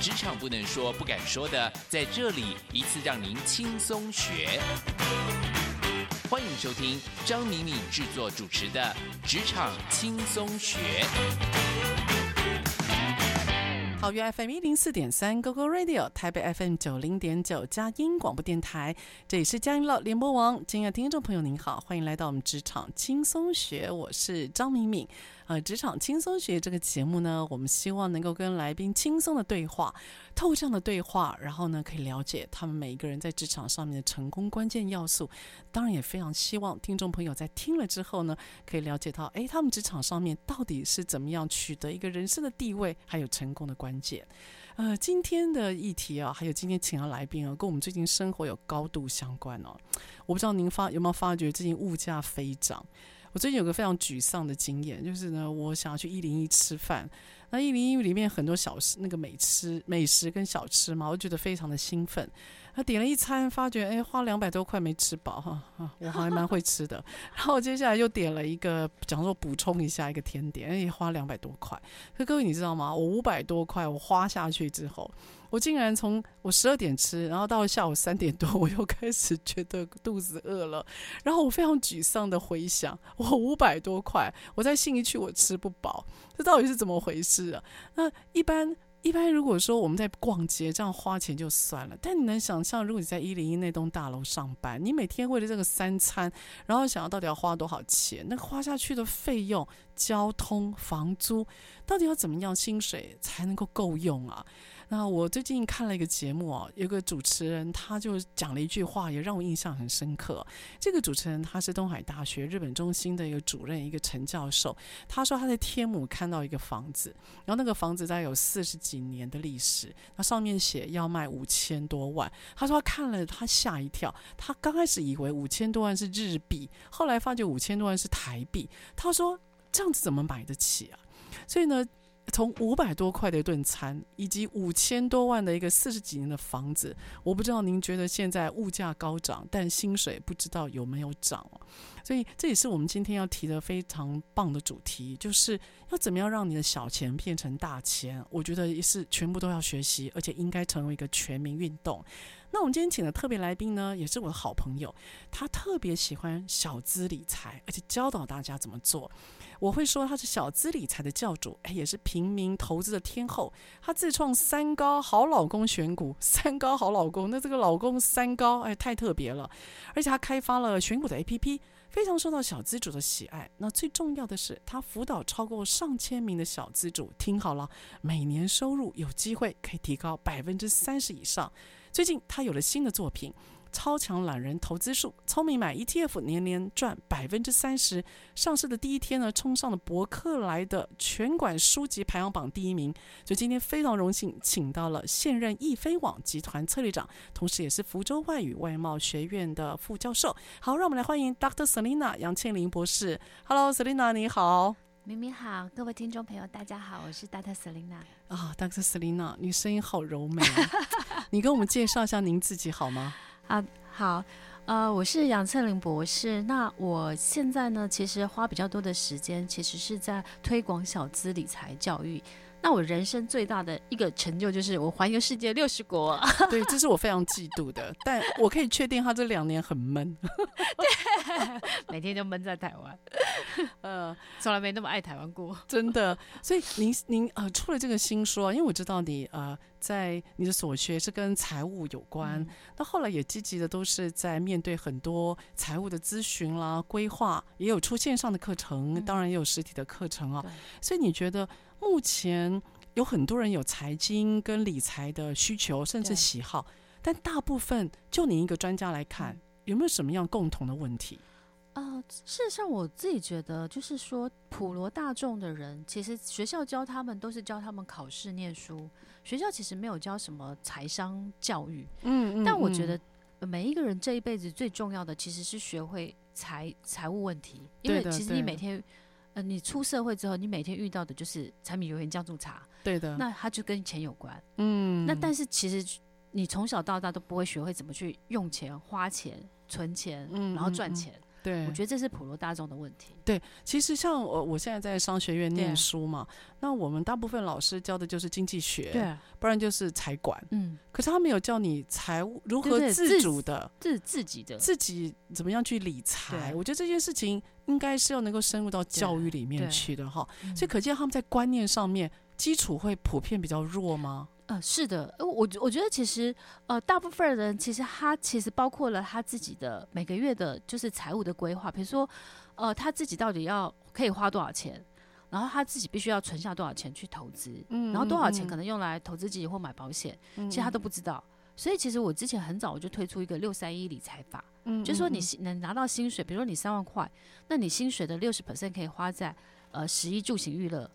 职场不能说、不敢说的，在这里一次让您轻松学。欢迎收听张敏敏制作主持的《职场轻松学》。桃园 FM 一零四点三，GoGo Radio，台北 FM 九零点九，佳音广播电台，这里是佳音乐联播网。亲爱的听众朋友，您好，欢迎来到我们职场轻松学，我是张敏敏。呃，职场轻松学这个节目呢，我们希望能够跟来宾轻松的对话，透过这样的对话，然后呢，可以了解他们每一个人在职场上面的成功关键要素。当然，也非常希望听众朋友在听了之后呢，可以了解到，哎，他们职场上面到底是怎么样取得一个人生的地位，还有成功的关键。呃，今天的议题啊，还有今天请到来宾啊，跟我们最近生活有高度相关哦。我不知道您发有没有发觉最近物价飞涨。我最近有个非常沮丧的经验，就是呢，我想要去一零一吃饭。那一零一里面很多小吃，那个美吃、美食跟小吃嘛，我觉得非常的兴奋。他点了一餐，发觉哎，花两百多块没吃饱哈，我还蛮会吃的。然后接下来又点了一个，讲说补充一下一个甜点，哎，花两百多块。可各位你知道吗？我五百多块我花下去之后。我竟然从我十二点吃，然后到了下午三点多，我又开始觉得肚子饿了，然后我非常沮丧的回想，我五百多块，我在信义区我吃不饱，这到底是怎么回事啊？那一般一般如果说我们在逛街这样花钱就算了，但你能想象，如果你在一零一那栋大楼上班，你每天为了这个三餐，然后想要到底要花多少钱，那花下去的费用、交通、房租，到底要怎么样薪水才能够够用啊？那我最近看了一个节目哦，有个主持人他就讲了一句话，也让我印象很深刻。这个主持人他是东海大学日本中心的一个主任，一个陈教授。他说他在天母看到一个房子，然后那个房子大概有四十几年的历史，那上面写要卖五千多万。他说他看了他吓一跳，他刚开始以为五千多万是日币，后来发觉五千多万是台币。他说这样子怎么买得起啊？所以呢，从五百多块的一顿餐，以及五千多万的一个四十几年的房子，我不知道您觉得现在物价高涨，但薪水不知道有没有涨。所以这也是我们今天要提的非常棒的主题，就是要怎么样让你的小钱变成大钱。我觉得也是全部都要学习，而且应该成为一个全民运动。那我们今天请的特别来宾呢，也是我的好朋友，他特别喜欢小资理财，而且教导大家怎么做。我会说他是小资理财的教主，哎，也是平民投资的天后。他自创三高好老公选股，三高好老公，那这个老公三高，哎，太特别了。而且他开发了选股的 APP，非常受到小资主的喜爱。那最重要的是，他辅导超过上千名的小资主，听好了，每年收入有机会可以提高百分之三十以上。最近他有了新的作品。超强懒人投资术，聪明买 ETF，年年赚百分之三十。上市的第一天呢，冲上了博客来的全馆书籍排行榜第一名。所以今天非常荣幸，请到了现任易飞网集团策略长，同时也是福州外语外贸学院的副教授。好，让我们来欢迎 Dr. Selina 杨倩玲博士。Hello，Selina，你好。明明好，各位听众朋友，大家好，我是 Dr. Selina。啊、oh，Dr. Selina，你声音好柔美啊！你跟我们介绍一下您自己好吗？啊，好，呃，我是杨翠玲博士。那我现在呢，其实花比较多的时间，其实是在推广小资理财教育。那我人生最大的一个成就就是我环游世界六十国。对，这是我非常嫉妒的。但我可以确定，他这两年很闷。对，每天都闷在台湾。呃，从来没那么爱台湾过。真的。所以您您呃出了这个新书，因为我知道你呃在你的所学是跟财务有关，那、嗯、后来也积极的都是在面对很多财务的咨询啦、规划，也有出线上的课程，嗯、当然也有实体的课程啊。所以你觉得？目前有很多人有财经跟理财的需求，甚至喜好，但大部分就你一个专家来看，有没有什么样共同的问题？呃，事实上，我自己觉得，就是说，普罗大众的人，其实学校教他们都是教他们考试、念书，学校其实没有教什么财商教育。嗯，嗯，但我觉得每一个人这一辈子最重要的，其实是学会财财务问题，因为其实你每天，呃，你出社会之后，你每天遇到的就是柴米油盐酱醋茶。对的，那它就跟钱有关。嗯，那但是其实你从小到大都不会学会怎么去用钱、花钱、存钱，嗯，然后赚钱。嗯嗯对，我觉得这是普罗大众的问题。对，其实像我，我现在在商学院念书嘛，那我们大部分老师教的就是经济学，对，不然就是财管。嗯，可是他没有教你财务如何自主的，自自己的自己怎么样去理财。我觉得这件事情应该是要能够深入到教育里面去的哈。所以可见他们在观念上面基础会普遍比较弱吗？呃，是的，我我觉得其实呃，大部分人其实他其实包括了他自己的每个月的，就是财务的规划，比如说呃，他自己到底要可以花多少钱，然后他自己必须要存下多少钱去投资，嗯，然后多少钱可能用来投资自己或买保险，嗯，其实他都不知道。所以其实我之前很早我就推出一个六三一理财法，嗯，就是说你能拿到薪水，比如说你三万块，那你薪水的六十 percent 可以花在呃食衣住行娱乐。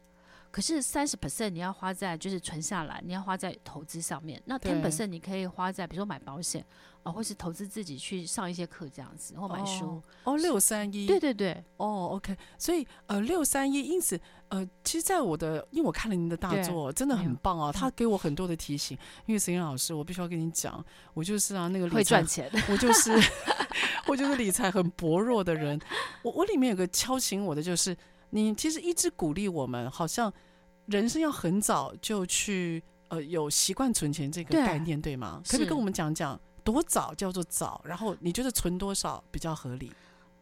可是三十 percent 你要花在就是存下来，你要花在投资上面。那 ten percent 你可以花在比如说买保险啊，或是投资自己去上一些课这样子，或买书。哦，六三一。对对对。哦，OK。所以呃，六三一，因此呃，其实，在我的因为我看了您的大作，真的很棒啊，他给我很多的提醒。因为沈老师，我必须要跟你讲，我就是啊那个会赚钱，我就是 我就是理财很薄弱的人。我我里面有个敲醒我的就是。你其实一直鼓励我们，好像人生要很早就去呃有习惯存钱这个概念，对，对吗？可以跟我们讲讲多早叫做早？然后你觉得存多少比较合理？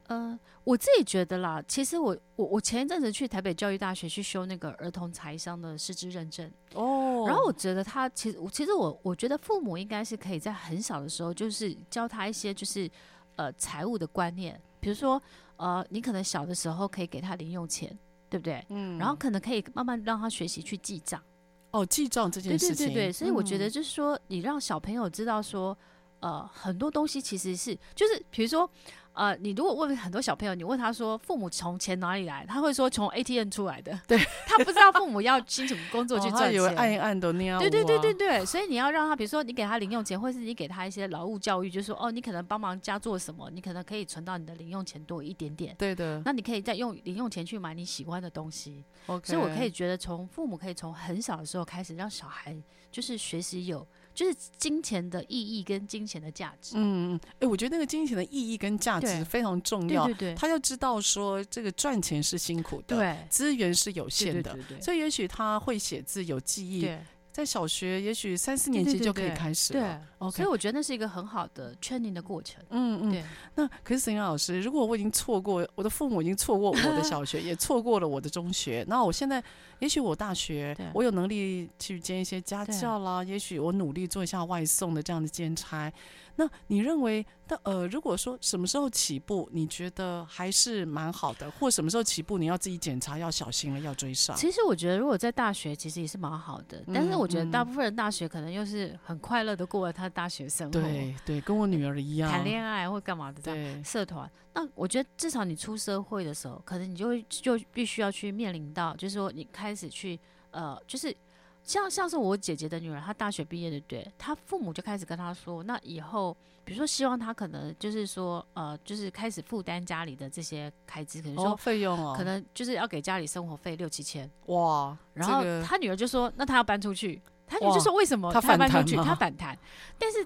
呃，我自己觉得啦，其实我我我前一阵子去台北教育大学去修那个儿童财商的师资认证哦，然后我觉得他其实我其实我我觉得父母应该是可以在很小的时候就是教他一些就是呃财务的观念，比如说。呃，你可能小的时候可以给他零用钱，对不对？嗯。然后可能可以慢慢让他学习去记账。哦，记账这件事情。对对对对，所以我觉得就是说，你让小朋友知道说，呃，很多东西其实是，就是比如说。呃，你如果问很多小朋友，你问他说父母从钱哪里来，他会说从 ATM 出来的。对，他不知道父母要辛苦工作去赚钱，按一按都那样。对对对对对，所以你要让他，比如说你给他零用钱，或是你给他一些劳务教育，就是说哦，你可能帮忙家做什么，你可能可以存到你的零用钱多一点点。对的。那你可以再用零用钱去买你喜欢的东西。Okay. 所以我可以觉得，从父母可以从很小的时候开始，让小孩就是学习有。就是金钱的意义跟金钱的价值。嗯嗯，哎、欸，我觉得那个金钱的意义跟价值非常重要。对对对，他要知道说这个赚钱是辛苦的，对，资源是有限的，对对对对，所以也许他会写字有记忆。对。在小学，也许三四年级就可以开始了。对，对，对，对，OK。所以我觉得那是一个很好的 training 的过程。嗯嗯。对。那可是沈老师，如果我已经错过我的父母，已经错过我的小学，也错过了我的中学，那我现在，也许我大学，我有能力去兼一些家教啦，也许我努力做一下外送的这样的兼差。那你认为，那呃，如果说什么时候起步，你觉得还是蛮好的，或什么时候起步，你要自己检查，要小心了，要追上。其实我觉得，如果在大学，其实也是蛮好的。但是我觉得，大部分人大学可能又是很快乐的过了他的大学生活。对对，跟我女儿一样，谈恋爱或干嘛的这样。对，社团。那我觉得，至少你出社会的时候，可能你就会就必须要去面临到，就是说你开始去呃，就是。像像是我姐姐的女儿，她大学毕业的，对，她父母就开始跟她说，那以后，比如说希望她可能就是说，呃，就是开始负担家里的这些开支，可能说费用哦，可能就是要给家里生活费六七千，哇，然后她女儿就说，那她要搬出去，她女儿就说为什么她搬出去？她反弹，但是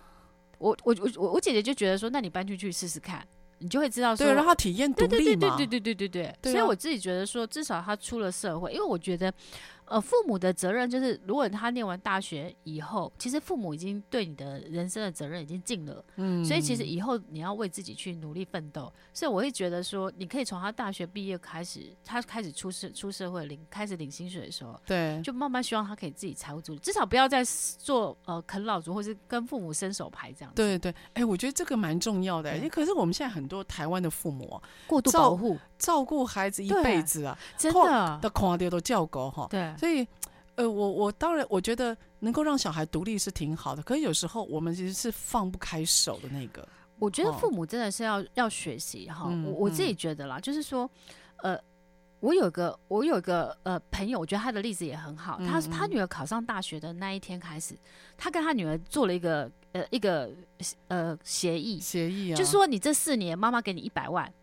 我我我我我姐姐就觉得说，那你搬出去试试看，你就会知道说，对，让她体验独立嘛，对对对对对对对对，所以我自己觉得说，至少她出了社会，因为我觉得。呃，父母的责任就是，如果他念完大学以后，其实父母已经对你的人生的责任已经尽了，嗯，所以其实以后你要为自己去努力奋斗。所以我会觉得说，你可以从他大学毕业开始，他开始出社出社会领开始领薪水的时候，对，就慢慢希望他可以自己财务自主，至少不要再做呃啃老族，或是跟父母伸手牌这样子。对对，哎、欸，我觉得这个蛮重要的、欸。哎，可是我们现在很多台湾的父母过度保护，照顾孩子一辈子啊，真的的看到都叫狗哈。对。所以，呃，我我当然我觉得能够让小孩独立是挺好的，可是有时候我们其实是放不开手的那个。我觉得父母真的是要、哦、要学习哈。我我自己觉得啦，嗯、就是说，呃。我有个我有个呃朋友，我觉得他的例子也很好。他他女儿考上大学的那一天开始，他跟他女儿做了一个呃一个呃协议，协议啊，就是说你这四年妈妈给你一百万。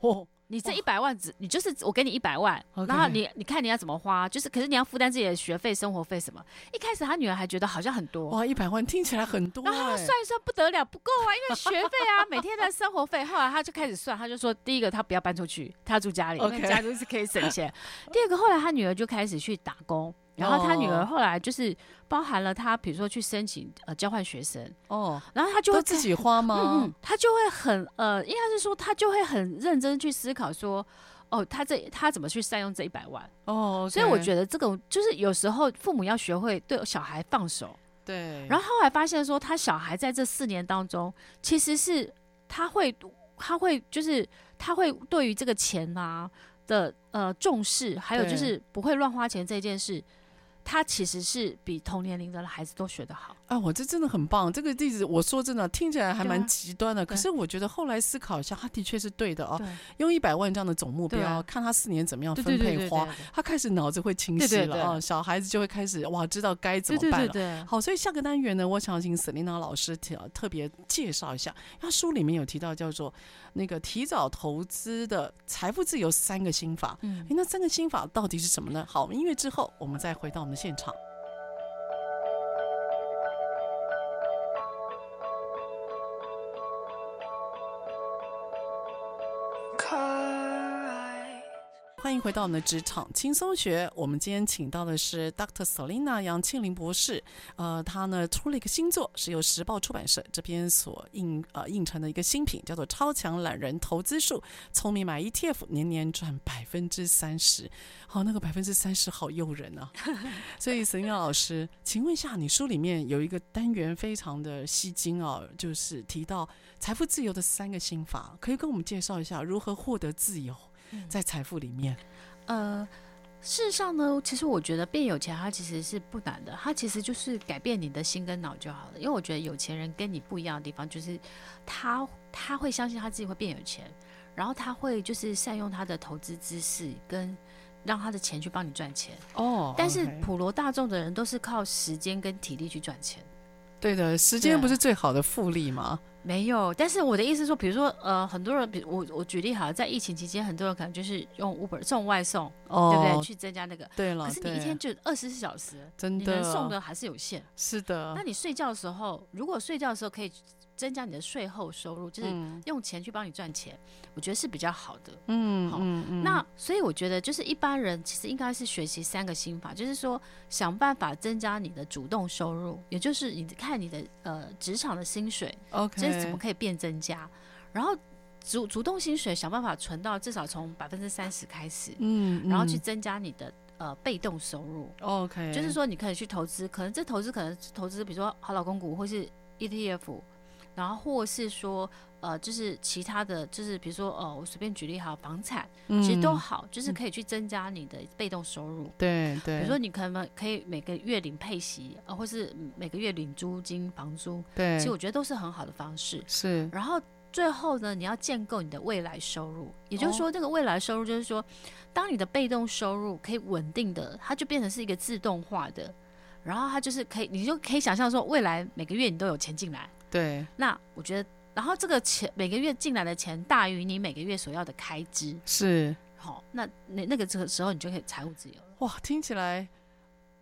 哦你这一百万只，你就是我给你一百万，Okay. 然后你你看你要怎么花，就是可是你要负担自己的学费、生活费什么。一开始他女儿还觉得好像很多，哇，一百万听起来很多，欸，然后算一算不得了，不够啊，因为学费啊，每天的生活费。后来他就开始算，他就说，第一个他不要搬出去，他要住家里，Okay. 因为家都是可以省钱。第二个，后来他女儿就开始去打工。然后他女儿后来就是包含了他，比如说去申请呃交换学生哦，然后他就会自己花吗？嗯嗯，他就会很呃，应该是说他就会很认真去思考说，哦，他这他怎么去善用这一百万哦所以我觉得这个就是有时候父母要学会对小孩放手，对。然后后来发现说，他小孩在这四年当中，其实是他会他会就是他会对于这个钱啊的呃重视，还有就是不会乱花钱这件事。他其实是比同年龄的孩子都学得好啊！我这真的很棒。这个例子我说真的听起来还蛮极端的，可是我觉得后来思考一下，他的确是对的哦。用一百万这样的总目标，看他四年怎么样分配花，他开始脑子会清晰了啊！小孩子就会开始哇，知道该怎么办了。好，所以下个单元呢，我想请 Selina 老师特特别介绍一下，他书里面有提到叫做那个提早投资的财富自由三个心法。嗯，那三个心法到底是什么呢？好，音乐之后我们再回到我们。现场。欢迎回到我们的职场轻松学。我们今天请到的是 Dr. Selina 杨庆林博士。呃，他呢出了一个新作，是由时报出版社这边所印呃印成的一个新品，叫做《超强懒人投资术》，聪明买 ETF，年年赚百分之三十。好，那个百分之三十好诱人啊！所以 Selina 老师，请问一下，你书里面有一个单元非常的吸睛啊，就是提到财富自由的三个心法，可以跟我们介绍一下如何获得自由？在财富里面，呃，事实上呢，其实我觉得变有钱，它其实是不难的，它其实就是改变你的心跟脑就好了。因为我觉得有钱人跟你不一样的地方，就是他他会相信他自己会变有钱，然后他会就是善用他的投资知识，跟让他的钱去帮你赚钱。哦，但是普罗大众的人都是靠时间跟体力去赚钱。对的，时间不是最好的复利吗？没有，但是我的意思是说，比如说，呃，很多人，比如我，我举例好了，在疫情期间，很多人可能就是用 Uber 送外送，哦、对不对？去增加那个。对了。可是你一天就二十四小时，真的，你能送的还是有限。是的。那你睡觉的时候，如果睡觉的时候可以。增加你的税后收入，就是用钱去帮你赚钱，嗯，我觉得是比较好的。嗯，好，嗯嗯。那所以我觉得，就是一般人其实应该是学习三个心法，就是说想办法增加你的主动收入，也就是你看你的呃职场的薪水，OK，这怎么可以变增加？然后主主动薪水想办法存到至少从百分之三十开始，嗯，嗯，然后去增加你的呃被动收入，OK，就是说你可以去投资，可能这投资可能投资比如说好老公股或是 ETF。然后，或是说，呃，就是其他的就是，比如说，呃，我随便举例哈，房产，嗯，其实都好，就是可以去增加你的被动收入。对对。比如说，你可能可以每个月领配息，呃，或是每个月领租金、房租。对。其实我觉得都是很好的方式。是。然后最后呢，你要建构你的未来收入，也就是说，这个未来收入就是说，当你的被动收入可以稳定的，它就变成是一个自动化的，然后它就是可以，你就可以想象说，未来每个月你都有钱进来。对，那我觉得，然后这个钱每个月进来的钱大于你每个月所要的开支，是好，那那那个这个时候你就可以财务自由了。哇，听起来，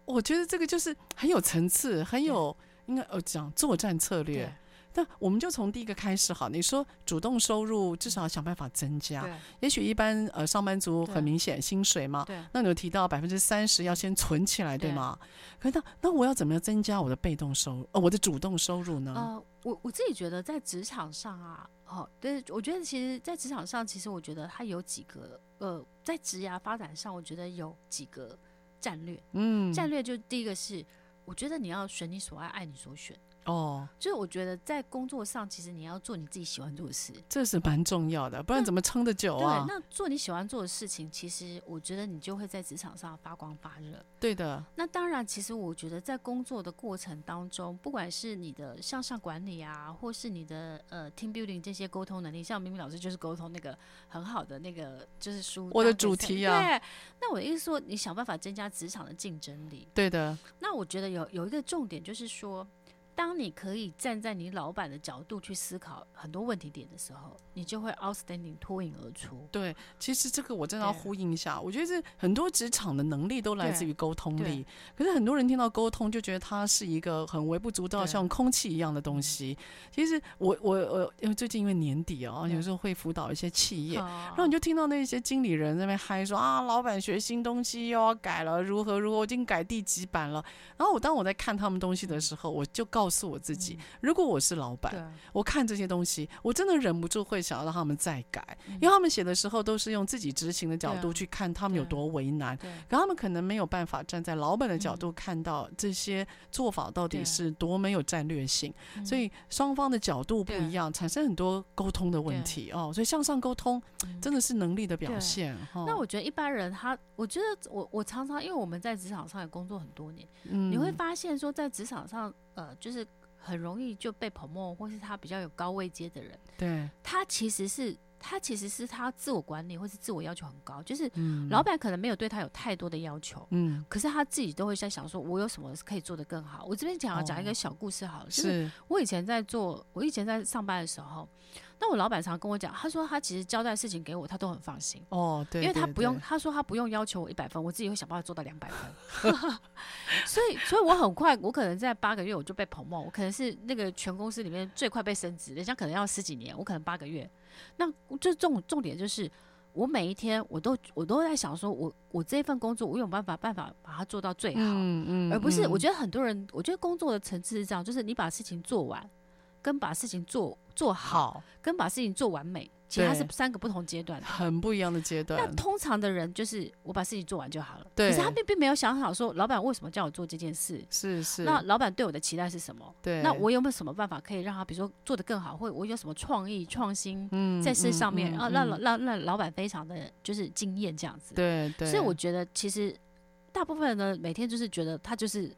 我觉得这个就是很有层次，很有应该呃讲作战策略。那我们就从第一个开始好，你说主动收入至少要想办法增加。对，也许一般呃上班族很明显薪水嘛，对，那你有提到百分之三十要先存起来，对吗？可是那那我要怎么样增加我的被动收入，呃，我的主动收入呢？呃，我我自己觉得在职场上啊，哦，对，我觉得其实，在职场上，其实我觉得它有几个呃，在职涯发展上，我觉得有几个战略。嗯，战略就第一个是，我觉得你要选你所爱，爱你所选。哦，就是我觉得在工作上，其实你要做你自己喜欢做的事，这是蛮重要的，不然怎么撑得久啊？对，那做你喜欢做的事情，其实我觉得你就会在职场上发光发热。对的。那当然，其实我觉得在工作的过程当中，不管是你的向上管理啊，或是你的呃 team building 这些沟通能力，像明明老师就是沟通那个很好的那个就是书，我的主题啊。对。那我的意思说，你想办法增加职场的竞争力。对的。那我觉得有有一个重点就是说。当你可以站在你老板的角度去思考很多问题点的时候，你就会 outstanding 脱颖而出。对，其实这个我真的要呼应一下，我觉得是很多职场的能力都来自于沟通力。可是很多人听到沟通就觉得它是一个很微不足道，像空气一样的东西。其实我我我因为最近因为年底啊，有时候会辅导一些企业，然后你就听到那些经理人在那边嗨说啊，老板学新东西又要改了，如何如何，我已经改第几版了。然后我当我在看他们东西的时候，我就告。告诉我自己，如果我是老板，我看这些东西，我真的忍不住会想要让他们再改，因为他们写的时候都是用自己执行的角度去看他们有多为难，可他们可能没有办法站在老板的角度看到这些做法到底是多没有战略性，所以双方的角度不一样，产生很多沟通的问题哦。所以向上沟通真的是能力的表现。那我觉得一般人他，我觉得我我常常因为我们在职场上也工作很多年，你会发现说在职场上。呃，就是很容易就被 promote，或是他比较有高位阶的人，对，他其实是他其实是他自我管理或是自我要求很高，就是老板可能没有对他有太多的要求，嗯，可是他自己都会在想说，我有什么可以做得更好。我这边讲要讲一个小故事好了，就是我以前在做，我以前在上班的时候。那我老板常跟我讲，他说他其实交代事情给我，他都很放心哦，对，因为他不用，他说他不用要求我一百分，我自己会想办法做到两百分，所以，所以我很快，我可能在八个月我就被 promote，我可能是那个全公司里面最快被升职，人家可能要十几年，我可能八个月。那就重重点就是，我每一天我都我都在想说，我我这份工作我有办法办法把它做到最好，嗯嗯，而不是我觉得很多人，我觉得工作的层次是这样，就是你把事情做完。跟把事情做做好，跟把事情做完美，其实它是三个不同阶段，很不一样的阶段。那通常的人就是我把事情做完就好了，对。可是他并并没有想好说，老板为什么叫我做这件事？是是。那老板对我的期待是什么？对。那我有没有什么办法可以让他，比如说做得更好，或者我有什么创意创新在事上面，然后让让让老板非常的就是惊艳这样子。对对。所以我觉得其实大部分人呢，每天就是觉得他就是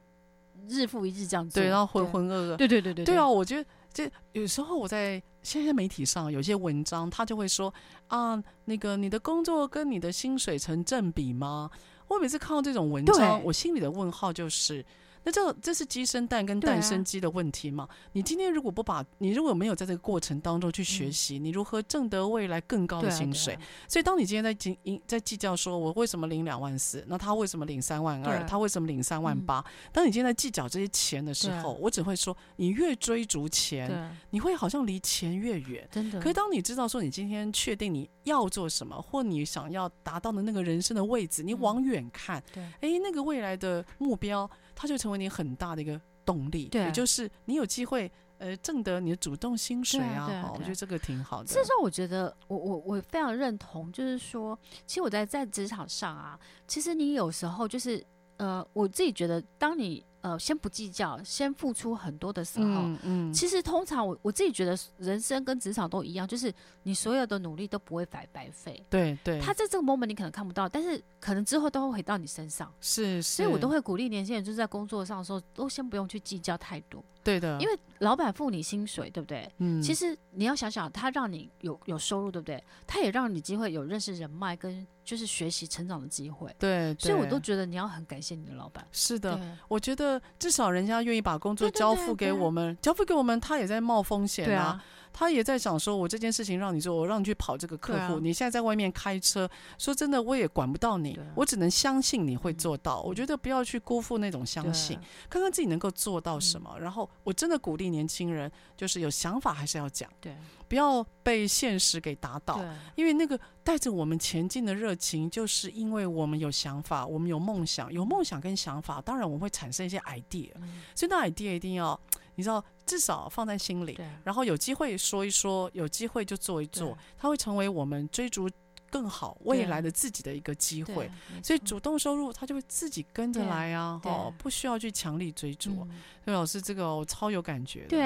日复一日这样子，对，然后浑浑噩噩。对对对对。对啊，我觉得。这有时候我在现在媒体上有些文章，他就会说啊，那个你的工作跟你的薪水成正比吗？我每次看到这种文章，我心里的问号就是。那这这是鸡生蛋跟蛋生鸡的问题嘛？啊、你今天如果不把你如果没有在这个过程当中去学习，嗯、你如何挣得未来更高的薪水？啊啊、所以当你今天在计在计较说我为什么领两万四，那他为什么领三万二？他为什么领三万八？当你今天在计较这些钱的时候，我只会说，你越追逐钱，你会好像离钱越远。真的。可是当你知道说你今天确定你要做什么，或你想要达到的那个人生的位置，你往远看，对，哎，那个未来的目标。它就成为你很大的一个动力，对，也就是你有机会呃挣得你的主动薪水啊，对啊对啊对啊，我觉得这个挺好的。所以说，我觉得我我我非常认同，就是说，其实我在在职场上啊，其实你有时候就是呃，我自己觉得，当你。呃，先不计较，先付出很多的时候，嗯，嗯，其实通常我我自己觉得，人生跟职场都一样，就是你所有的努力都不会白白费。对对，他在这个 moment 你可能看不到，但是可能之后都会回到你身上。是，是，所以我都会鼓励年轻人，就是在工作上的时候，都先不用去计较太多。对的，因为老板付你薪水，对不对？嗯，其实你要想想，他让你有有收入，对不对？他也让你机会有认识人脉跟就是学习成长的机会。对，所以我都觉得你要很感谢你的老板。是的，我觉得至少人家愿意把工作交付给我们，交付给我们，他也在冒风险啊。他也在想说，我这件事情让你做，我让你去跑这个客户。啊、你现在在外面开车，说真的，我也管不到你，啊、我只能相信你会做到。嗯、我觉得不要去辜负那种相信，啊、看看自己能够做到什么。嗯、然后，我真的鼓励年轻人，就是有想法还是要讲，对，不要被现实给打倒。因为那个带着我们前进的热情，就是因为我们有想法，我们有梦想，有梦想跟想法，当然我们会产生一些 idea，、嗯、所以那 idea 一定要。你知道，至少放在心里，然后有机会说一说，有机会就做一做，对它会成为我们追逐更好未来的自己的一个机会。所以主动收入他就会自己跟着来啊，哦，不需要去强力追逐。嗯、所以老师这个我超有感觉的。对，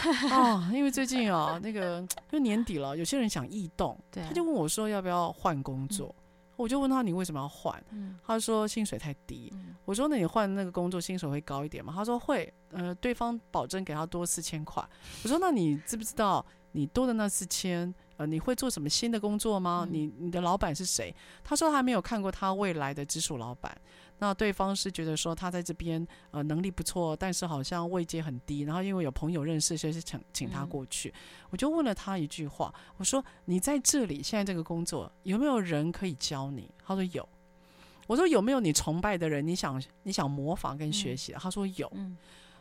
哦，因为最近啊，那个就年底了，有些人想异动，他就问我说要不要换工作。嗯我就问他，你为什么要换？嗯、他说薪水太低。嗯、我说，那你换那个工作薪水会高一点吗？他说会。呃，对方保证给他多四千块。我说，那你知不知道你多的那四千？呃，你会做什么新的工作吗？嗯、你你的老板是谁？他说还没有看过他未来的直属老板。那对方是觉得说他在这边呃能力不错，但是好像位阶很低，然后因为有朋友认识，所以是请请他过去。嗯、我就问了他一句话，我说你在这里现在这个工作有没有人可以教你？他说有。我说有没有你崇拜的人？你想你想模仿跟学习？嗯、他说有。嗯、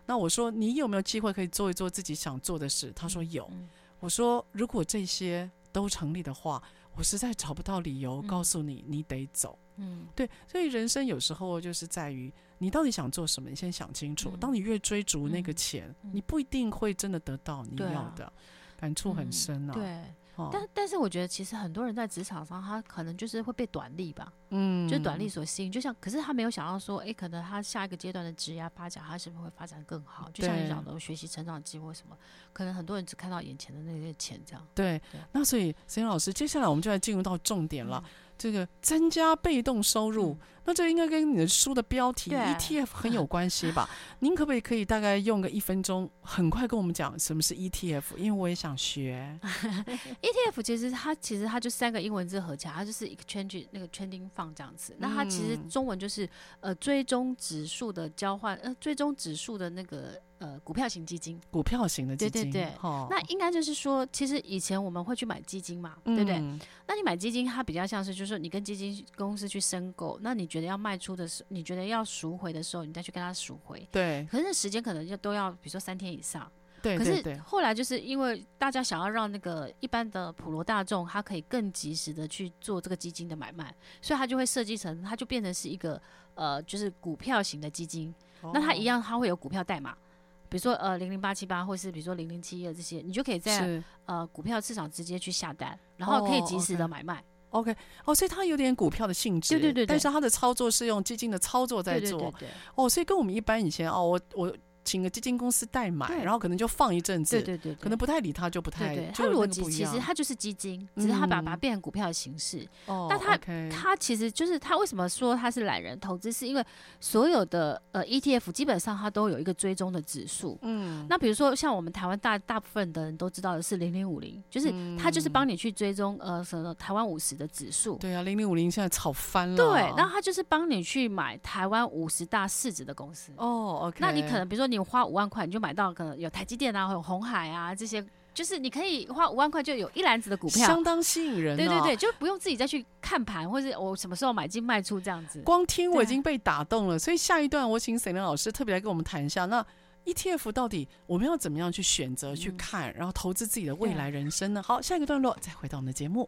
那我说你有没有机会可以做一做自己想做的事？他说有。嗯、我说如果这些都成立的话，我实在找不到理由告诉你你得走。嗯，对，所以人生有时候就是在于你到底想做什么，你先想清楚。嗯、当你越追逐那个钱，嗯、你不一定会真的得到你要的，啊、感触很深啊。嗯、对。但但是我觉得，其实很多人在职场上，他可能就是会被短利吧，嗯，就是短利所吸引。就像，可是他没有想到说，哎，可能他下一个阶段的职业发展，他是不是会发展更好？就像你讲的，学习成长机会什么，可能很多人只看到眼前的那些钱这样。对，那所以，沈老师，接下来我们就来进入到重点了。这个增加被动收入，那这应该跟你的书的标题 ETF 很有关系吧？您可不可以可以大概用个一分钟，很快跟我们讲什么是 ETF？因为我也想学。ETF 其实它其实它就三个英文字合起来，它就是 exchange 那个 trading fund 这样子。那它其实中文就是呃追踪指数的交换，呃追踪指数的那个。呃，股票型基金，股票型的基金，对对对，哦、那应该就是说，其实以前我们会去买基金嘛，嗯、对不对？那你买基金，它比较像是，就是说你跟基金公司去申购，那你觉得要卖出的时候，你觉得要赎回的时候，你再去跟他赎回，对。可是时间可能就都要，比如说三天以上，对。可是后来就是因为大家想要让那个一般的普罗大众，他可以更及时的去做这个基金的买卖，所以他就会设计成，它就变成是一个呃，就是股票型的基金。哦、那它一样，它会有股票代码。比如说呃零零八七八，或是比如说零零七一二这些，你就可以在呃股票市场直接去下单，然后可以及时的买卖。Oh, OK，哦，oh, 所以它有点股票的性质，对对对，对，但是它的操作是用基金的操作在做。对对对对。哦，oh, 所以跟我们一般以前哦，我我。请个基金公司代买，然后可能就放一阵子，对对对，可能不太理他，就不太。它逻辑其实它就是基金，只是他把把它变成股票的形式。哦，那它它其实就是它为什么说它是懒人投资？是因为所有的呃 ETF 基本上它都有一个追踪的指数。嗯，那比如说像我们台湾大大部分的人都知道的是零零五零，就是它就是帮你去追踪呃什么台湾五十的指数。对啊，零零五零现在炒翻了。对，然后它就是帮你去买台湾五十大市值的公司。哦，OK。那你可能比如说你花五万块，你就买到可能有台积电啊，或有红海啊这些，就是你可以花五万块就有一篮子的股票，相当吸引人。对对对，就不用自己再去看盘，或者我什么时候买进卖出这样子。光听我已经被打动了，所以下一段我请 Celine 老师特别来跟我们谈一下，那 ETF 到底我们要怎么样去选择去看，然后投资自己的未来人生呢？好，下一个段落再回到我们的节目。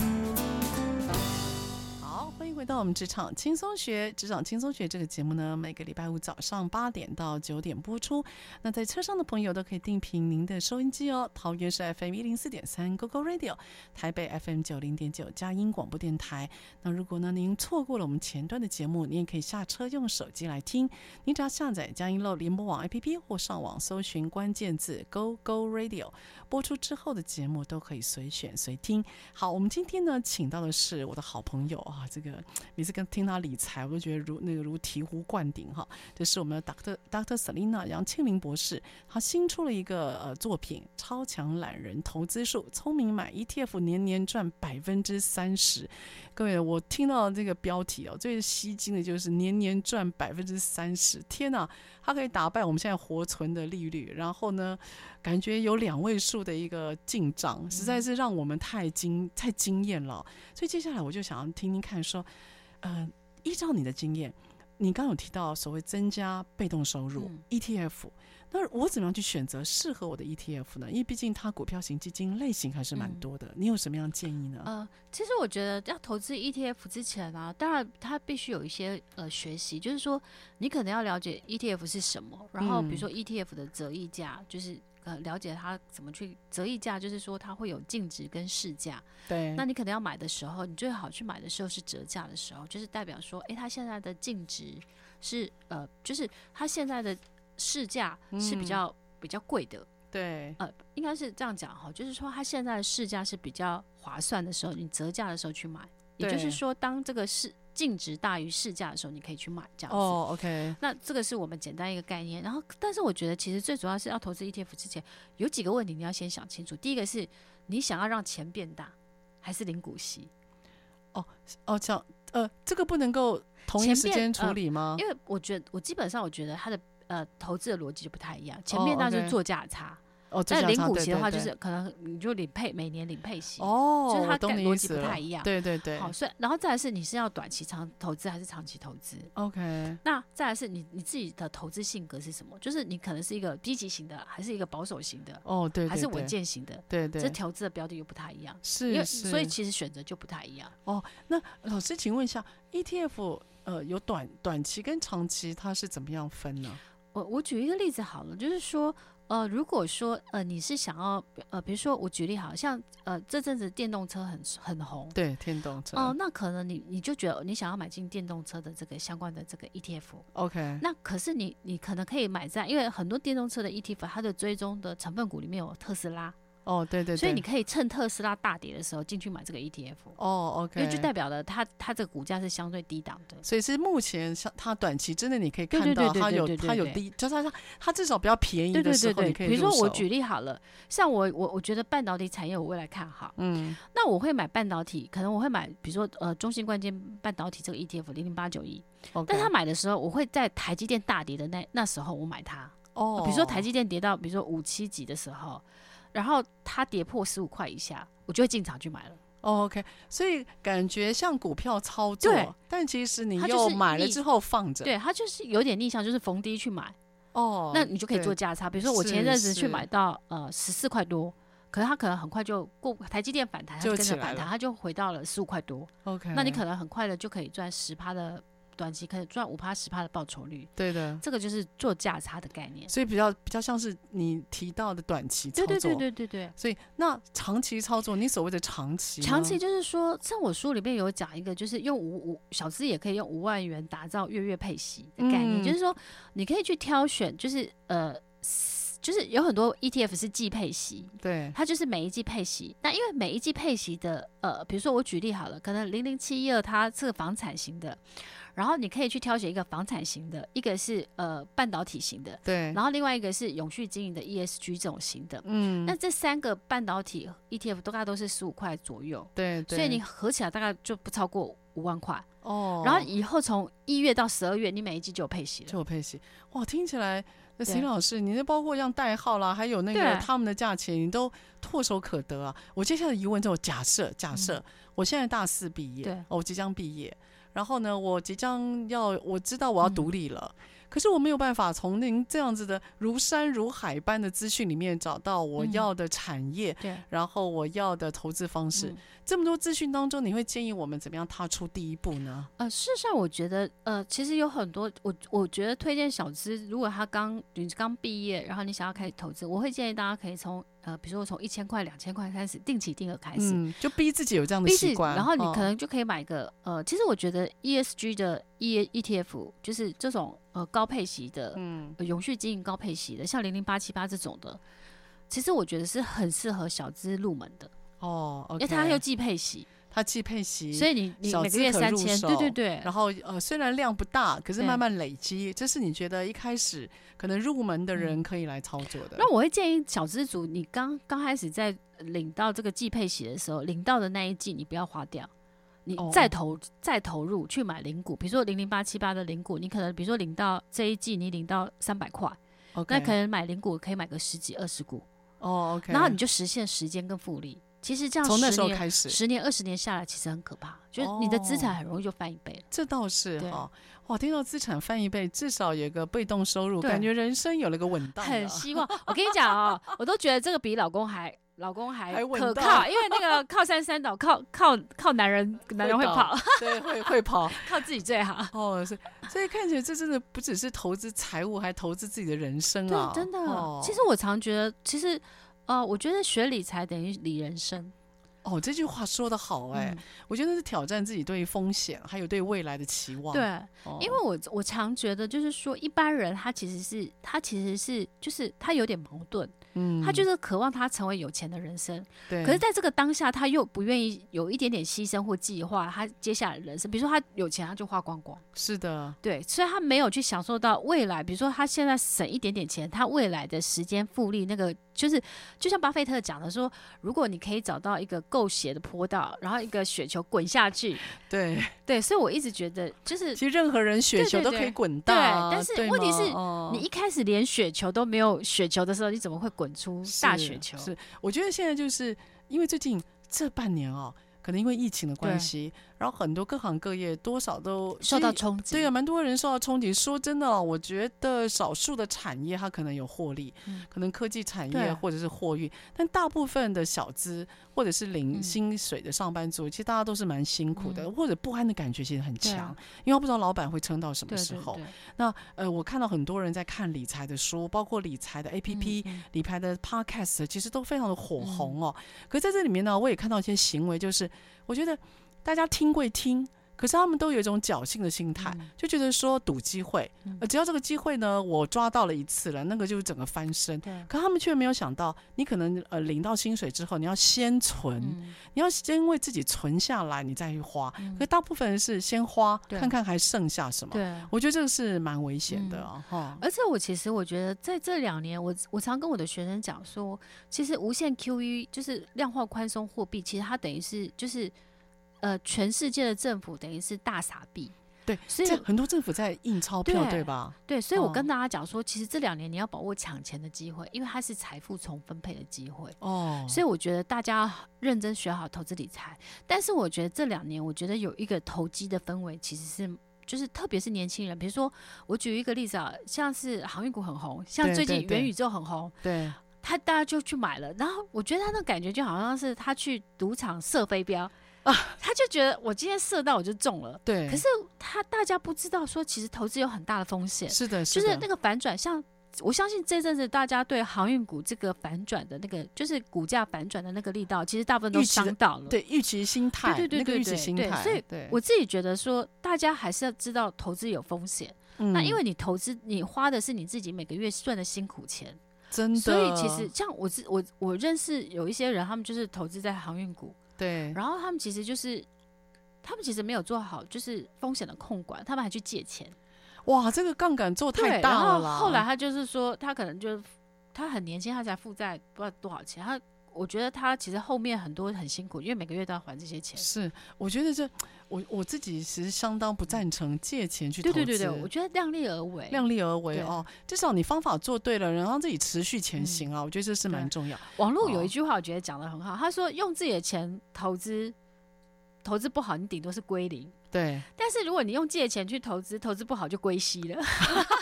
回到我们职场轻松学，职场轻松学这个节目呢，每个礼拜五早上八点到九点播出。那在车上的朋友都可以定频您的收音机哦。桃园是 FM 一零四点三 GoGo Radio，台北 FM 九零点九佳音广播电台。那如果呢您错过了我们前段的节目，您也可以下车用手机来听。您只要下载佳音乐联播网 APP 或上网搜寻关键字 GoGo Radio，播出之后的节目都可以随选随听。好，我们今天呢请到的是我的好朋友啊，这个。每次跟听他理财，我都觉得如那个如醍醐灌顶哈。这是我们的 Doctor Doctor Selina 杨庆林博士，他新出了一个呃作品《超强懒人投资术》，聪明买 ETF 年年赚百分之三十。各位，我听到这个标题哦，最吸睛的就是年年赚百分之三十，天哪，它可以打败我们现在活存的利率，然后呢，感觉有两位数的一个进账，实在是让我们太惊太惊艳了。所以接下来我就想要听听看，说，呃，依照你的经验，你刚有提到所谓增加被动收入、嗯、ETF。那我怎么样去选择适合我的 ETF 呢？因为毕竟它股票型基金类型还是蛮多的。嗯、你有什么样建议呢？呃，其实我觉得要投资 ETF 之前啊，当然它必须有一些呃学习，就是说你可能要了解 ETF 是什么，然后比如说 ETF 的折溢价，就是呃了解它怎么去折溢价，就是说它会有净值跟市价。对。那你可能要买的时候，你最好去买的时候是折价的时候，就是代表说，哎，它现在的净值是呃，就是它现在的。市价是比较、嗯、比较贵的，对，呃，应该是这样讲哈，就是说它现在的市价是比较划算的时候，你折价的时候去买，也就是说，当这个市净值大于市价的时候，你可以去买这样子。哦，OK。那这个是我们简单一个概念。然后，但是我觉得其实最主要是要投资 ETF 之前，有几个问题你要先想清楚。第一个是你想要让钱变大，还是领股息？哦哦，这样呃，这个不能够同一时间处理吗？呃、因为我觉得我基本上我觉得它的。呃，投资的逻辑就不太一样。前面那是做价差，哦，但领股息的话，就是可能你就领配，每年领配息，哦，就是它的逻辑不太一样。对对对。好，所以然后再来是你是要短期长投资还是长期投资？OK。那再来是你你自己的投资性格是什么？就是你可能是一个积极型的，还是一个保守型的？哦，对，还是稳健型的？对对。这投资的标的又不太一样，是，因为所以其实选择就不太一样。哦，那老师，请问一下，ETF 呃有短短期跟长期，它是怎么样分呢？我我举一个例子好了，就是说，呃，如果说呃你是想要呃，比如说我举例好像呃这阵子电动车很很红，对，电动车，哦、呃，那可能你你就觉得你想要买进电动车的这个相关的这个 ETF，OK，那可是你你可能可以买在，因为很多电动车的 ETF 它的追踪的成分股里面有特斯拉。哦，对对对，所以你可以趁特斯拉大跌的时候进去买这个 ETF。哦，OK，因为就代表了它它这个股价是相对低档的。所以是目前像它短期真的你可以看到它有它有低，就是它它至少比较便宜的时候你可以。比如说我举例好了，像我我我觉得半导体产业我未来看好，嗯，那我会买半导体，可能我会买比如说呃中芯关键半导体这个 ETF 零零八九一，但他买的时候我会在台积电大跌的那那时候我买它。哦，比如说台积电跌到比如说五七几的时候。然后它跌破十五块以下，我就会进场去买了。Oh, OK，所以感觉像股票操作，对，但其实你又买了之后放着，对，它就是有点逆向，就是逢低去买。哦，oh, 那你就可以做价差。比如说我前一阵子去买到呃十四块多，可是它可能很快就过台积电反弹，它就跟着反弹，它就回到了十五块多。OK，那你可能很快的就可以赚十趴的。短期可以赚五趴十趴的报酬率，对的，这个就是做价差的概念，所以比较比较像是你提到的短期操作，对对对对对，所以那长期操作，你所谓的长期，长期就是说，像我书里面有讲一个，就是用五五小资也可以用五万元打造月月配息的概念，嗯、就是说你可以去挑选，就是呃，就是有很多 ETF 是季配息，对，它就是每一季配息。那因为每一季配息的，呃，比如说我举例好了，可能零零七一二它是个房产型的。然后你可以去挑选一个房产型的，一个是呃半导体型的，对，然后另外一个是永续经营的 ESG 这种型的，嗯，那这三个半导体 ETF 大概都是十五块左右，对，对，所以你合起来大概就不超过五万块哦。然后以后从一月到十二月，你每一季就有配息了，就有配息，哇，听起来那邢老师，你那包括像代号啦，还有那个他们的价钱，你都唾手可得啊。我接下来疑问就假设，假设、嗯、我现在大四毕业，对，我即将毕业。然后呢，我即将要我知道我要独立了，嗯、可是我没有办法从您这样子的如山如海般的资讯里面找到我要的产业，对、嗯，然后我要的投资方式。嗯、这么多资讯当中，你会建议我们怎么样踏出第一步呢？呃，事实上，我觉得呃，其实有很多，我我觉得推荐小资，如果他刚你刚毕业，然后你想要开始投资，我会建议大家可以从。呃，比如说从一千块、两千块开始，定期定额开始，嗯，就逼自己有这样的习惯，然后你可能就可以买个、哦、呃，其实我觉得 ESG 的 E ETF 就是这种呃高配息的，嗯、呃，永续经营高配息的，像零零八七八这种的，其实我觉得是很适合小资入门的哦，okay、因为它又既配息。它季配息，所以你你每个月三千，对对对。然后呃，虽然量不大，可是慢慢累积，对这是你觉得一开始可能入门的人可以来操作的。那我会建议小资族，你刚刚开始在领到这个季配息的时候，领到的那一季你不要花掉，你哦再投再投入去买零股，比如说零零八七八的零股，你可能比如说领到这一季你领到三百块那可能买零股可以买个十几二十股，哦，OK，然后你就实现时间跟复利。其实这样从那时候开始，十年二十年下来，其实很可怕，就是你的资产很容易就翻一倍了。这倒是对哈。哇，听到资产翻一倍，至少有个被动收入，感觉人生有了个稳当。很希望，我跟你讲哦，我都觉得这个比老公还老公还可靠，因为那个靠山山倒，靠靠靠男人，男人会倒跑，对，会会跑。靠自己最好。哦，是，所以看起来这真的不只是投资财务，还投资自己的人生对啊！，真的。哦其实我常觉得，其实呃，我觉得学理财等于理人生。哦，这句话说的好哎、嗯我觉得是挑战自己对于风险还有对未来的期望。对，哦，因为我我常觉得，就是说一般人他其实是他其实是就是他有点矛盾，嗯他就是渴望他成为有钱的人生，对，可是在这个当下，他又不愿意有一点点牺牲或计划他接下来的人生。比如说他有钱，他就花光光。是的，对，所以他没有去享受到未来，比如说他现在省一点点钱，他未来的时间复利那个，就是就像巴菲特讲的说，如果你可以找到一个够斜的坡道，然后一个雪球滚下去，对，对，所以我一直觉得就是其实任何人雪球都可以滚到啊，对但是问题是哦你一开始连雪球都没有雪球的时候，你怎么会滚出大雪球？是，是我觉得现在就是因为最近这半年哦、可能因为疫情的关系，然后很多各行各业多少都受到冲击。对啊，蛮多人受到冲击。说真的哦，我觉得少数的产业它可能有获利，嗯可能科技产对业或者是货运，但大部分的小资或者是领嗯薪水的上班族，其实大家都是蛮辛苦的，嗯或者不安的感觉其实很强，因为我不知道老板会撑到什么对时候。对对那呃，我看到很多人在看理财的书，包括理财的 APP、理财的 Podcast，其实都非常的火嗯红哦。可是在这里面呢，我也看到一些行为，就是我觉得大家听归听。可是他们都有一种侥幸的心态，嗯就觉得说赌机会，只要这个机会呢，我抓到了一次了，那个就是整个翻身。对，可他们却没有想到，你可能呃领到薪水之后，你要先存，嗯你要先为自己存下来，你再去花。嗯可大部分人是先花，看看还剩下什么。对。我觉得这个是蛮危险的啊！哈、而且我其实我觉得在这两年，我我常跟我的学生讲说，其实无限 QE 就是量化宽松货币，其实它等于是就是呃全世界的政府等于是大傻逼。对，所以很多政府在印钞票，对对吧？对，所以我哦跟大家讲说，其实这两年你要把握抢钱的机会，因为它是财富重分配的机会。哦，所以我觉得大家要认真学好投资理财。但是我觉得这两年，我觉得有一个投机的氛围，其实是就是特别是年轻人，比如说我举一个例子啊，像是航运股很红，像最近元宇宙很红，对，他大家就去买了。然后我觉得他那感觉就好像是他去赌场射飞镖啊。他就觉得我今天射到我就中了。对，可是他大家不知道说，其实投资有很大的风险。是的是，就是那个反转，像我相信这阵子大家对航运股这个反转的那个，就是股价反转的那个力道，其实大部分都伤到了。对预期心态，对对对那个预期对对心态，所以对。我自己觉得说，大家还是要知道投资有风险。那嗯因为你投资，你花的是你自己每个月赚的辛苦钱，真的，所以其实像我自我我认识有一些人，他们就是投资在航运股，对然后他们其实就是。他们其实没有做好，就是风险的控管，他们还去借钱。哇，这个杠杆做太对，然后大了啦。后来他就是说，他可能就他很年轻，他才负债不知道多少钱。他我觉得他其实后面很多很辛苦，因为每个月都要还这些钱。是，我觉得这我我自己其实相当不赞成借钱去投资，对对对对，我觉得量力而为。量力而为哦，至少你方法做对了，然后自己持续前行啊，我觉得这是蛮重要。网络有哦一句话，我觉得讲的很好，他说用自己的钱投资，投资不好，你顶多是归零。对，但是如果你用借钱去投资，投资不好就归西了。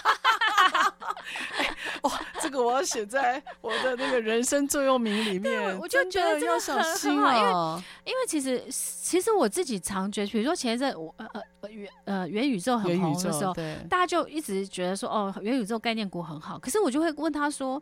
这个我要写在我的那个人生座右铭里面。我就觉得要这个很小心很好因为啊。因为其实其实我自己常觉得，比如说前一阵我呃呃元呃元宇宙很红的时候，对，大家就一直觉得说哦元宇宙概念股很好，可是我就会问他说，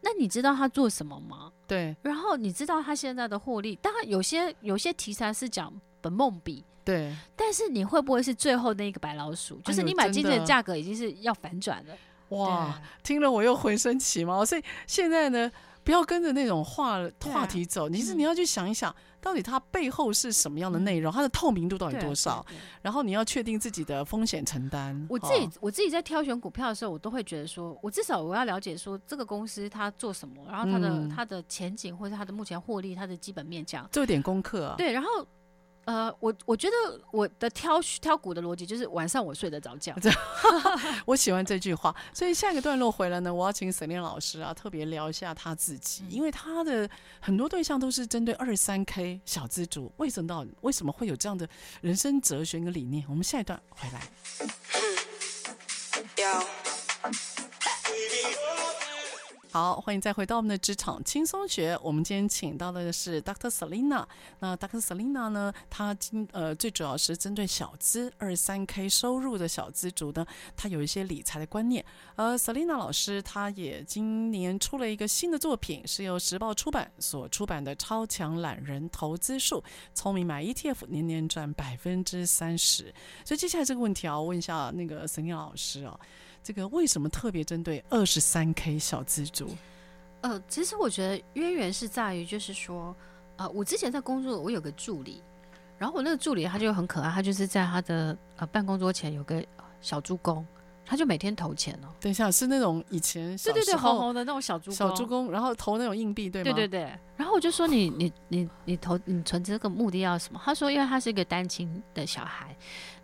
那你知道他做什么吗？对然后你知道他现在的获利？当然有些有些题材是讲本梦比。对，但是你会不会是最后那一个白老鼠？就是你买今天的真的价格已经是要反转了。哇，听了我又浑身起毛。所以现在呢，不要跟着那种话对话题走，其实嗯你要去想一想，到底它背后是什么样的内容，它的透明度到底多少，？然后你要确定自己的风险承担。我自己、哦我自己在挑选股票的时候，我都会觉得说，我至少我要了解说这个公司它做什么，然后它的、嗯它的前景或者它的目前获利、它的基本面这样。做点功课啊。对，然后呃，我我觉得我的挑挑股的逻辑就是晚上我睡得着觉。我喜欢这句话，所以下一个段落回来呢，我要请 Selina 老师啊，特别聊一下他自己，因为他的很多对象都是针对二三 K 小资族，为什么到为什么会有这样的人生哲学跟理念？我们下一段回来。好，欢迎再回到我们的职场轻松学。我们今天请到的是 Dr. Selina。那 Dr. Selina 呢，她今呃最主要是针对小资二三 K 收入的小资族呢，她有一些理财的观念。而 Selina 老师，她也今年出了一个新的作品，是由时报出版所出版的《超强懒人投资术》，聪明买 ETF，年年赚百分之三十。所以接下来这个问题啊，我问一下那个 Selina 老师啊。这个为什么特别针对二十三 K 小资族？呃，其实我觉得渊源是在于，就是说，呃，我之前在工作，我有个助理，然后我那个助理他就很可爱，他就是在他的呃办公桌前有个小猪公，他就每天投钱哦。等一下，是那种以前小对对对红红的那种小猪小猪公，然后投那种硬币，对吗？对对对。然后我就说你你你你投你存这个目的要什么？他说因为他是一个单亲的小孩，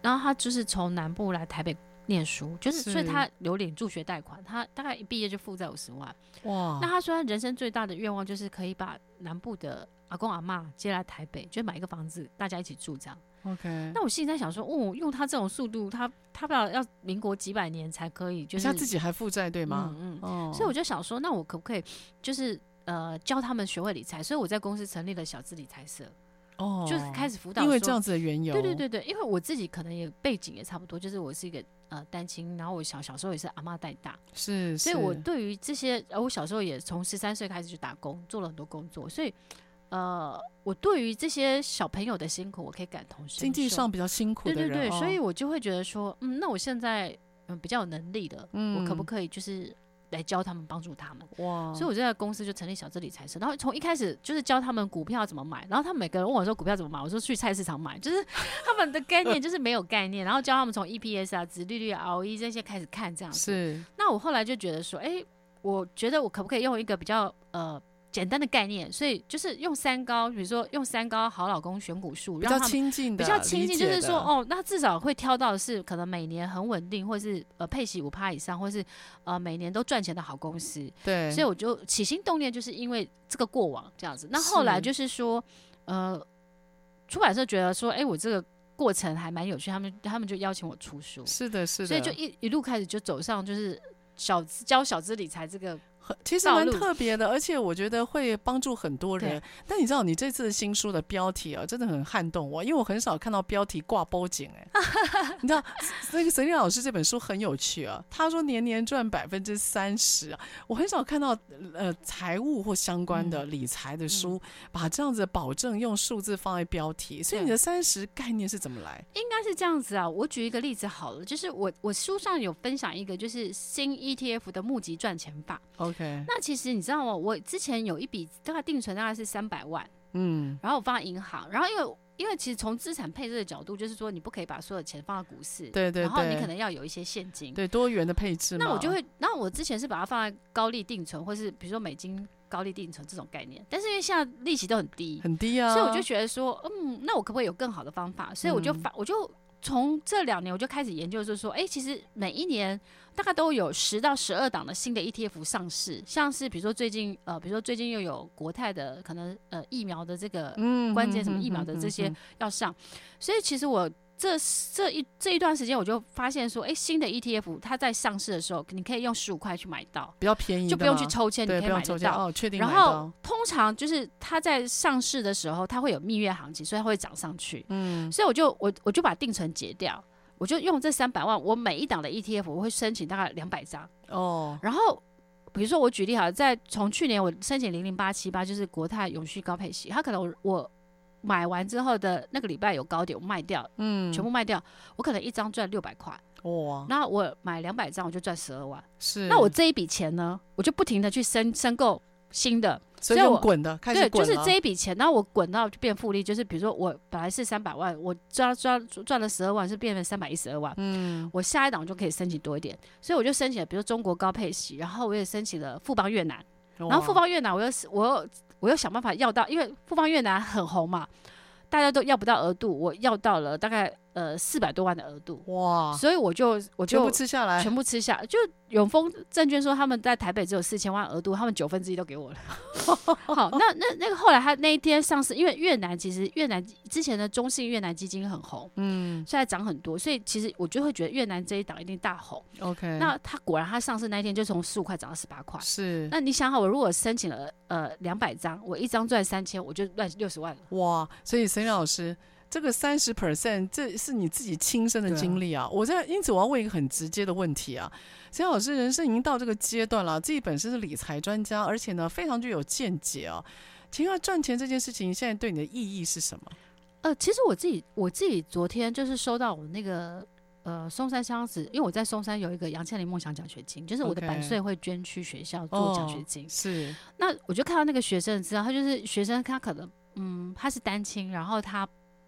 然后他就是从南部来台北。念书就是，所以他有领助学贷款，他大概一毕业就负债五十万。哇！那他说他人生最大的愿望就是可以把南部的阿公阿嬷接来台北，就买一个房子，大家一起住这样。OK。那我心里在想说，哦，用他这种速度，他他不知道要民国几百年才可以，就是他自己还负债对吗？嗯嗯。所以我就想说，那我可不可以就是呃教他们学会理财？所以我在公司成立了小资理财社。哦。就是开始辅导，因为这样子的缘由。对对对对，因为我自己可能也背景也差不多，就是我是一个。呃，单亲，然后我小小时候也是阿妈带大，是，所以我对于这些，呃，我小时候也从十三岁开始去打工，做了很多工作，所以，呃，我对于这些小朋友的辛苦，我可以感同身受。经济上比较辛苦的人，对对对，所以我就会觉得说，嗯，那我现在嗯比较有能力的，嗯，我可不可以就是。来教他们，帮助他们。哇！所以我就在公司就成立小资理财社，然后从一开始就是教他们股票怎么买，然后他们每个人问我说股票怎么买，我说去菜市场买，就是 他们的概念就是没有概念，然后教他们从 EPS 啊、殖利率、啊、ROE 这些开始看这样子。是。那我后来就觉得说，哎、欸，我觉得我可不可以用一个比较呃。简单的概念，所以就是用三高，比如说用三高好老公选股术，比较亲近的，比较亲近，就是说哦，那至少会挑到的是可能每年很稳定，或是呃配息五趴以上，或是呃每年都赚钱的好公司。对，所以我就起心动念，就是因为这个过往这样子。那后来就是说，呃，出版社觉得说，哎、欸，我这个过程还蛮有趣，他们他们就邀请我出书。是的，是的，所以就一一路开始就走上就是小资教小资理财这个。其实蛮特别的，而且我觉得会帮助很多人。但你知道，你这次新书的标题啊，真的很撼动我，因为我很少看到标题挂波景哎。你知道，那个 Selina 老师这本书很有趣啊，他说年年赚百分之三十啊，我很少看到呃财务或相关的理财的书、嗯、把这样子的保证用数字放在标题。所以你的三十概念是怎么来？应该是这样子啊。我举一个例子好了，就是我我书上有分享一个，就是新 ETF 的募集赚钱法。那其实你知道吗？我之前有一笔大概定存大概是三百万，嗯，然后我放在银行，然后因为因为其实从资产配置的角度，就是说你不可以把所有钱放在股市，对，对对，然后你可能要有一些现金，对多元的配置。那我就会，那我之前是把它放在高利定存，或是比如说美金高利定存这种概念，但是因为现在利息都很低，很低啊，所以我就觉得说，嗯，那我可不可以有更好的方法？所以我就发，嗯、我就从这两年我就开始研究，就是说，哎、欸，其实每一年。大概都有十到十二档的新的 ETF 上市，像是比如说最近呃，比如说最近又有国泰的可能呃疫苗的这个关键什么疫苗的这些要上，所以其实我这这一这一段时间我就发现说，哎、欸，新的 ETF 它在上市的时候，你可以用十五块去买到，比较便宜，就不用去抽签，你可以买得到。哦，确定。然后通常就是它在上市的时候，它会有蜜月行情，所以它会涨上去。嗯，所以我就我我就把定存结掉。我就用这三百万，我每一档的 ETF 我会申请大概两百张哦。然后比如说我举例好了，在从去年我申请零零八七八，就是国泰永续高配息，它可能我，我买完之后的那个礼拜有高点，我卖掉，嗯，全部卖掉，我可能一张赚六百块哇。那我买两百张，我就赚十二万。是，那我这一笔钱呢，我就不停的去申申购新的。所以我滚的，开始滚，对，就是这一笔钱，然后我滚到就变复利，就是比如说我本来是三百万，我赚赚赚了十二万，是变成三百一十二万。嗯，我下一档就可以申请多一点，所以我就申请了，比如说中国高配息，然后我也申请了富邦越南，然后富邦越南我又我又我又想办法要到，因为复方越南很红嘛。大家都要不到额度，我要到了大概呃四百多万的额度，哇！所以我就我就全部吃下来，全部吃下。就永丰证券说他们在台北只有四千万额度，他们九分之一都给我了。好，那那那个后来他那一天上市，因为越南其实越南之前的中信越南基金很红，嗯，所以涨很多，所以其实我就会觉得越南这一档一定大红。OK，那他果然他上市那一天就从十五块涨到十八块，是。那你想好，我如果申请了呃两百张，我一张赚三千，我就赚六十万了。哇！所以沈老师。这个三十 percent，这是你自己亲身的经历啊！我在因此我要问一个很直接的问题啊，陈老师，人生已经到这个阶段了，自己本身是理财专家，而且呢非常具有见解啊。请问赚钱这件事情现在对你的意义是什么？呃，其实我自己我自己昨天就是收到我那个呃松山箱子，因为我在松山有一个杨倩玲梦想奖学金，就是我的百岁会捐去学校做奖学金。Okay. Oh, 是，那我就看到那个学生知道，他就是学生，他可能嗯他是单亲，然后他。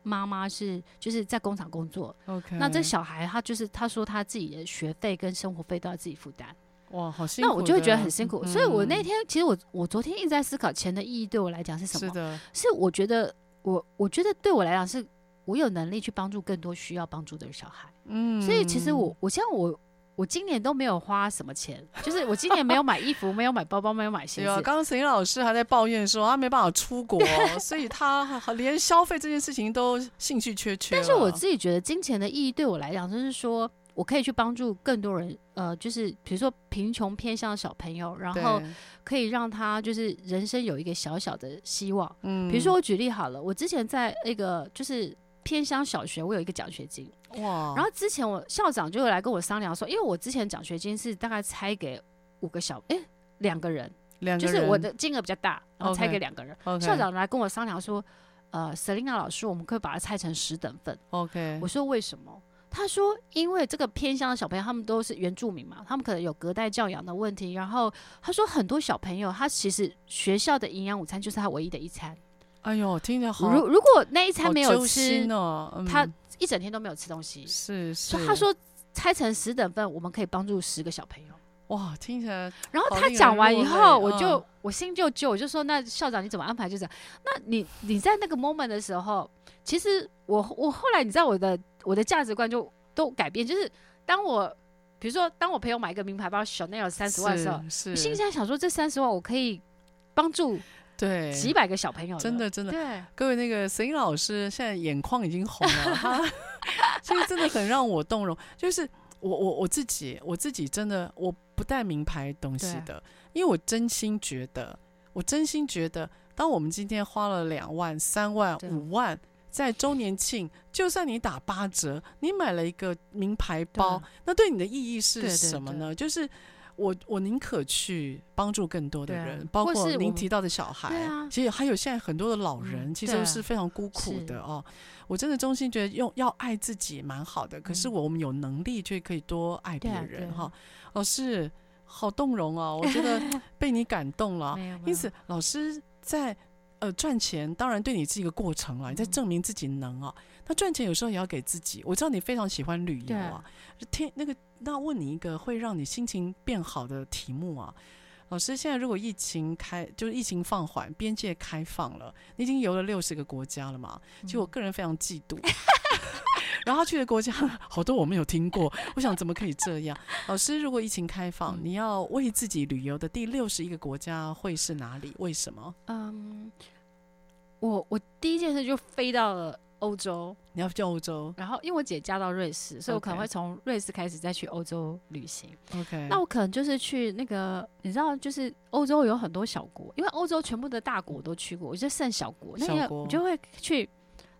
妈妈是就是在工厂工作，OK。那这小孩他就是他说他自己的学费跟生活费都要自己负担，哇，好辛苦。那我就会觉得很辛苦，嗯、所以我那天其实我我昨天一直在思考钱的意义对我来讲是什么？是的，是我觉得我我觉得对我来讲是我有能力去帮助更多需要帮助的小孩，嗯，所以其实我我像我。我今年都没有花什么钱，就是我今年没有买衣服，没有买包包，没有买鞋子。刚刚沈老师还在抱怨说他没办法出国，所以他连消费这件事情都兴趣缺缺。但是我自己觉得金钱的意义对我来讲，就是说我可以去帮助更多人，呃，就是比如说贫穷偏向的小朋友，然后可以让他就是人生有一个小小的希望。嗯，比如说我举例好了，我之前在那个就是。偏乡小学，我有一个奖学金哇。然后之前我校长就会来跟我商量说，因为我之前奖学金是大概拆给五个小哎两个人，两个人就是我的金额比较大，然后拆给两个人。Okay, okay. 校长来跟我商量说，呃，Selina 老师，我们可以把它拆成十等份。OK，我说为什么？他说因为这个偏乡的小朋友他们都是原住民嘛，他们可能有隔代教养的问题。然后他说很多小朋友他其实学校的营养午餐就是他唯一的一餐。哎呦，听着好。如如果那一餐没有吃，哦嗯、他一整天都没有吃东西。是是。所以他说拆成十等份，我们可以帮助十个小朋友。哇，听起来。然后他讲完以后，我就、嗯、我心就揪，我就说：“那校长你怎么安排？”就这样。那你你在那个 moment 的时候，其实我我后来你知道我的我的价值观就都改变，就是当我比如说当我朋友买一个名牌包，Chanel 三十万的时候，是是心里在想说这三十万我可以帮助。对，几百个小朋友，真的真的。对，各位那个沈英老师现在眼眶已经红了，他其实真的很让我动容。就是我我我自己我自己真的我不带名牌东西的，因为我真心觉得，我真心觉得，当我们今天花了两万、三万、五万在周年庆，就算你打八折，你买了一个名牌包，那对你的意义是什么呢？就是。我我宁可去帮助更多的人，啊、包括您提到的小孩，啊、其实还有现在很多的老人，嗯、其实都是非常孤苦的哦。我真的衷心觉得用要爱自己蛮好的，可是我们有能力却可以多爱别人哈。老师好动容哦，我觉得 被你感动了。因此，老师在呃赚钱，当然对你是一个过程了，你在证明自己能啊。那赚钱有时候也要给自己。我知道你非常喜欢旅游啊，天那个。那问你一个会让你心情变好的题目啊，老师，现在如果疫情开，就是疫情放缓，边界开放了，你已经游了六十个国家了嘛？其实我个人非常嫉妒，嗯、然后去的国家好多我没有听过，我想怎么可以这样？老师，如果疫情开放，嗯、你要为自己旅游的第六十一个国家会是哪里？为什么？嗯，我我第一件事就飞到了。欧洲，你要去欧洲，然后因为我姐嫁到瑞士，所以我可能会从瑞士开始再去欧洲旅行。OK，那我可能就是去那个，你知道，就是欧洲有很多小国，因为欧洲全部的大国我都去过，我就剩小国，那个我就会去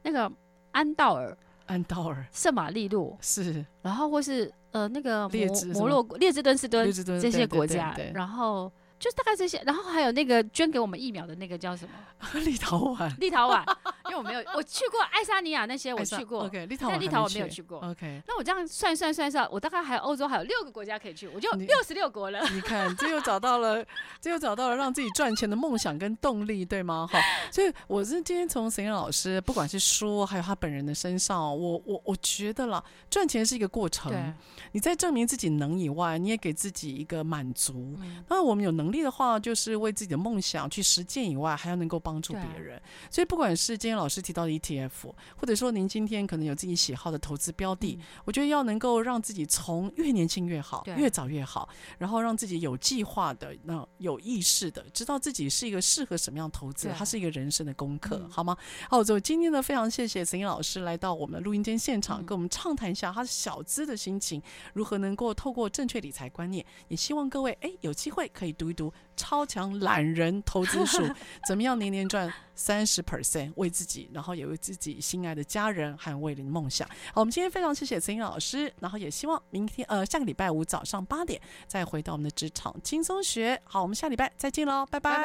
那个安道尔、安道尔、圣马力诺。是，然后或是呃那个摩摩洛哥、列支敦士敦这些国家，然后。就大概这些，然后还有那个捐给我们疫苗的那个叫什么？立陶宛。立陶宛，因为我没有，我去过爱沙尼亚那些，我去过。OK，立陶宛，立陶宛没有去过。OK，那我这样算算算算，我大概还有欧洲还有六个国家可以去，我就六十六国了。你看，这又找到了，这又找到了让自己赚钱的梦想跟动力，对吗？好，所以我是今天从沈燕老师，不管是书还有他本人的身上，我我我觉得啦，赚钱是一个过程。对，你在证明自己能以外，你也给自己一个满足。那我们有能。能力的话，就是为自己的梦想去实践以外，还要能够帮助别人。所以不管是今天老师提到的 ETF，或者说您今天可能有自己喜好的投资标的，嗯、我觉得要能够让自己从越年轻越好，越早越好，然后让自己有计划的、那有意识的，知道自己是一个适合什么样投资，它是一个人生的功课，嗯、好吗？好，就今天呢，非常谢谢岑英老师来到我们的录音间现场，嗯、跟我们畅谈一下他小资的心情，如何能够透过正确理财观念，也希望各位哎有机会可以读一读《超强懒人投资术》，怎么样年年赚三十 percent，为自己，然后也为自己心爱的家人和为你的梦想。好，我们今天非常谢谢曾英老师，然后也希望明天呃下个礼拜五早上八点再回到我们的职场轻松学。好，我们下礼拜再见喽，拜拜。拜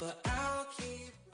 拜。